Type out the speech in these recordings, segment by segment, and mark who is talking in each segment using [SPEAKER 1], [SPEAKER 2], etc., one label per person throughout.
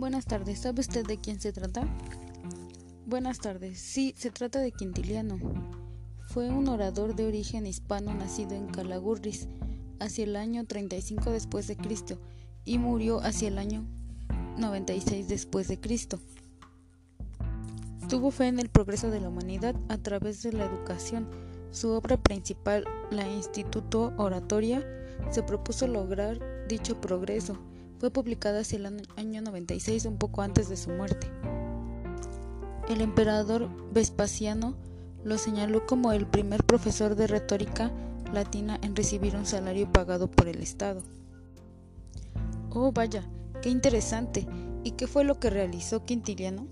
[SPEAKER 1] Buenas tardes, ¿sabe usted de quién se trata?
[SPEAKER 2] Buenas tardes, sí, se trata de Quintiliano. Fue un orador de origen hispano nacido en Calagurris hacia el año 35 después de Cristo y murió hacia el año 96 después de Cristo. Tuvo fe en el progreso de la humanidad a través de la educación. Su obra principal, la Instituto Oratoria, se propuso lograr dicho progreso. Fue publicada hacia el año 96, un poco antes de su muerte. El emperador Vespasiano lo señaló como el primer profesor de retórica latina en recibir un salario pagado por el Estado. Oh, vaya, qué interesante. ¿Y qué fue lo que realizó Quintiliano?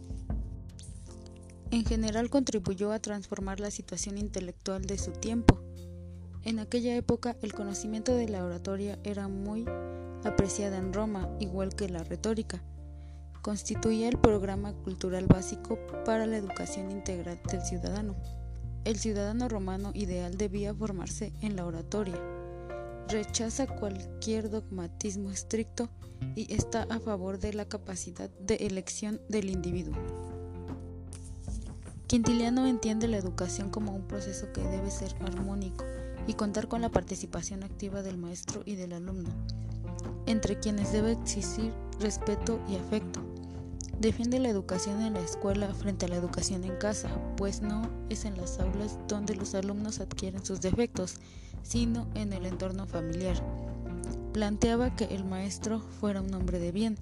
[SPEAKER 2] En general contribuyó a transformar la situación intelectual de su tiempo. En aquella época el conocimiento de la oratoria era muy apreciada en Roma, igual que la retórica. Constituía el programa cultural básico para la educación integral del ciudadano. El ciudadano romano ideal debía formarse en la oratoria. Rechaza cualquier dogmatismo estricto y está a favor de la capacidad de elección del individuo. Quintiliano entiende la educación como un proceso que debe ser armónico y contar con la participación activa del maestro y del alumno, entre quienes debe existir respeto y afecto. Defiende la educación en la escuela frente a la educación en casa, pues no es en las aulas donde los alumnos adquieren sus defectos, sino en el entorno familiar. Planteaba que el maestro fuera un hombre de bien,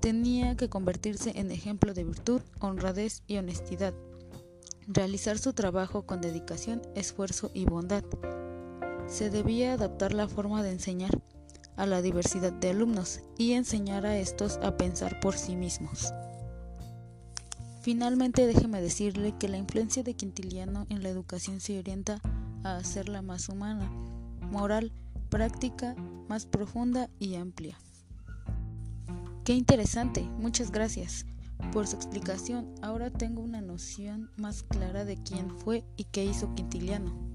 [SPEAKER 2] tenía que convertirse en ejemplo de virtud, honradez y honestidad realizar su trabajo con dedicación, esfuerzo y bondad. Se debía adaptar la forma de enseñar a la diversidad de alumnos y enseñar a estos a pensar por sí mismos. Finalmente déjeme decirle que la influencia de Quintiliano en la educación se orienta a hacerla más humana, moral, práctica, más profunda y amplia. Qué interesante, muchas gracias. Por su explicación, ahora tengo una noción más clara de quién fue y qué hizo Quintiliano.